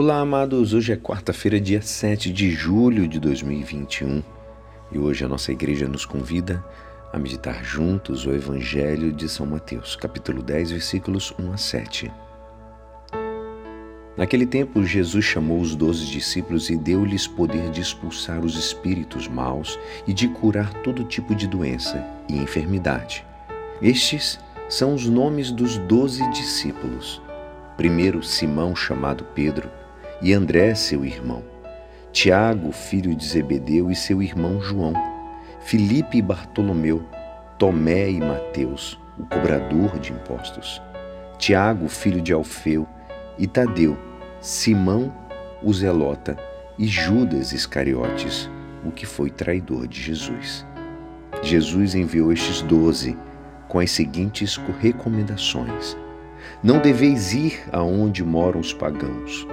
Olá, amados. Hoje é quarta-feira, dia 7 de julho de 2021 e hoje a nossa igreja nos convida a meditar juntos o Evangelho de São Mateus, capítulo 10, versículos 1 a 7. Naquele tempo, Jesus chamou os doze discípulos e deu-lhes poder de expulsar os espíritos maus e de curar todo tipo de doença e enfermidade. Estes são os nomes dos doze discípulos. Primeiro, Simão, chamado Pedro e André, seu irmão, Tiago, filho de Zebedeu, e seu irmão João, Filipe e Bartolomeu, Tomé e Mateus, o cobrador de impostos, Tiago, filho de Alfeu, e Tadeu, Simão, o zelota, e Judas Iscariotes, o que foi traidor de Jesus. Jesus enviou estes doze com as seguintes recomendações: Não deveis ir aonde moram os pagãos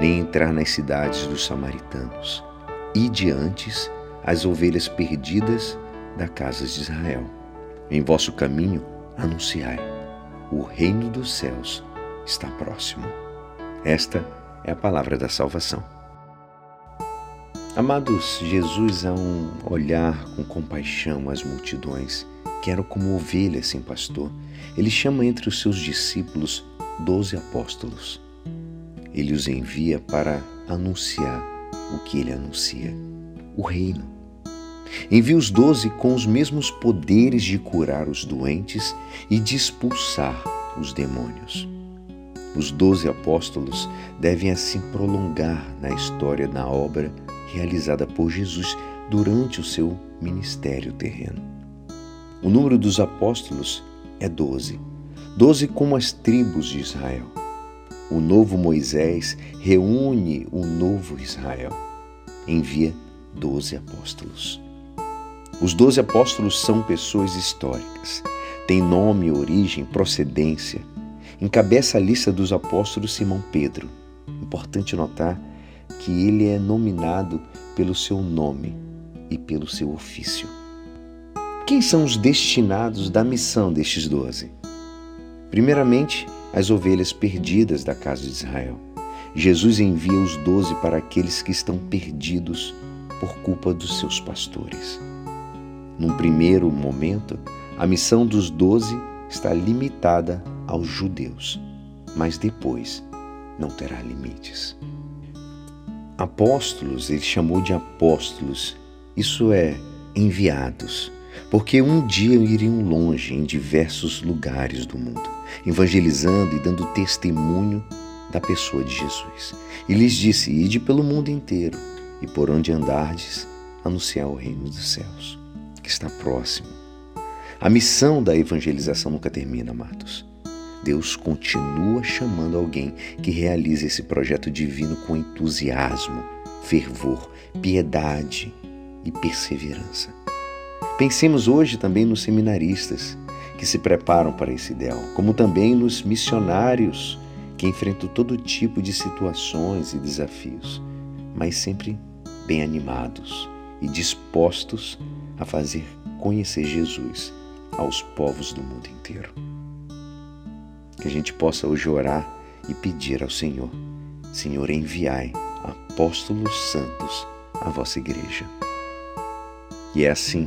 nem entrar nas cidades dos samaritanos. E diantes as ovelhas perdidas da casa de Israel. Em vosso caminho anunciai: o reino dos céus está próximo. Esta é a palavra da salvação. Amados, Jesus, a um olhar com compaixão às multidões, que eram como ovelhas sem pastor, ele chama entre os seus discípulos doze apóstolos ele os envia para anunciar o que ele anuncia: o reino. Envia os doze com os mesmos poderes de curar os doentes e de expulsar os demônios. Os doze apóstolos devem assim prolongar na história da obra realizada por Jesus durante o seu ministério terreno. O número dos apóstolos é doze, doze como as tribos de Israel. O novo Moisés reúne o novo Israel. Envia doze apóstolos. Os doze apóstolos são pessoas históricas. Têm nome, origem, procedência. Encabeça a lista dos apóstolos Simão Pedro. Importante notar que ele é nominado pelo seu nome e pelo seu ofício. Quem são os destinados da missão destes doze? Primeiramente, as ovelhas perdidas da casa de Israel. Jesus envia os doze para aqueles que estão perdidos por culpa dos seus pastores. Num primeiro momento, a missão dos doze está limitada aos judeus, mas depois não terá limites. Apóstolos, ele chamou de apóstolos, isso é, enviados porque um dia iriam longe em diversos lugares do mundo, evangelizando e dando testemunho da pessoa de Jesus. E lhes disse: Ide pelo mundo inteiro, e por onde andardes, anunciar o reino dos céus, que está próximo. A missão da evangelização nunca termina, amados. Deus continua chamando alguém que realize esse projeto divino com entusiasmo, fervor, piedade e perseverança. Pensemos hoje também nos seminaristas que se preparam para esse ideal, como também nos missionários que enfrentam todo tipo de situações e desafios, mas sempre bem animados e dispostos a fazer conhecer Jesus aos povos do mundo inteiro. Que a gente possa hoje orar e pedir ao Senhor: Senhor, enviai apóstolos santos à vossa igreja. E é assim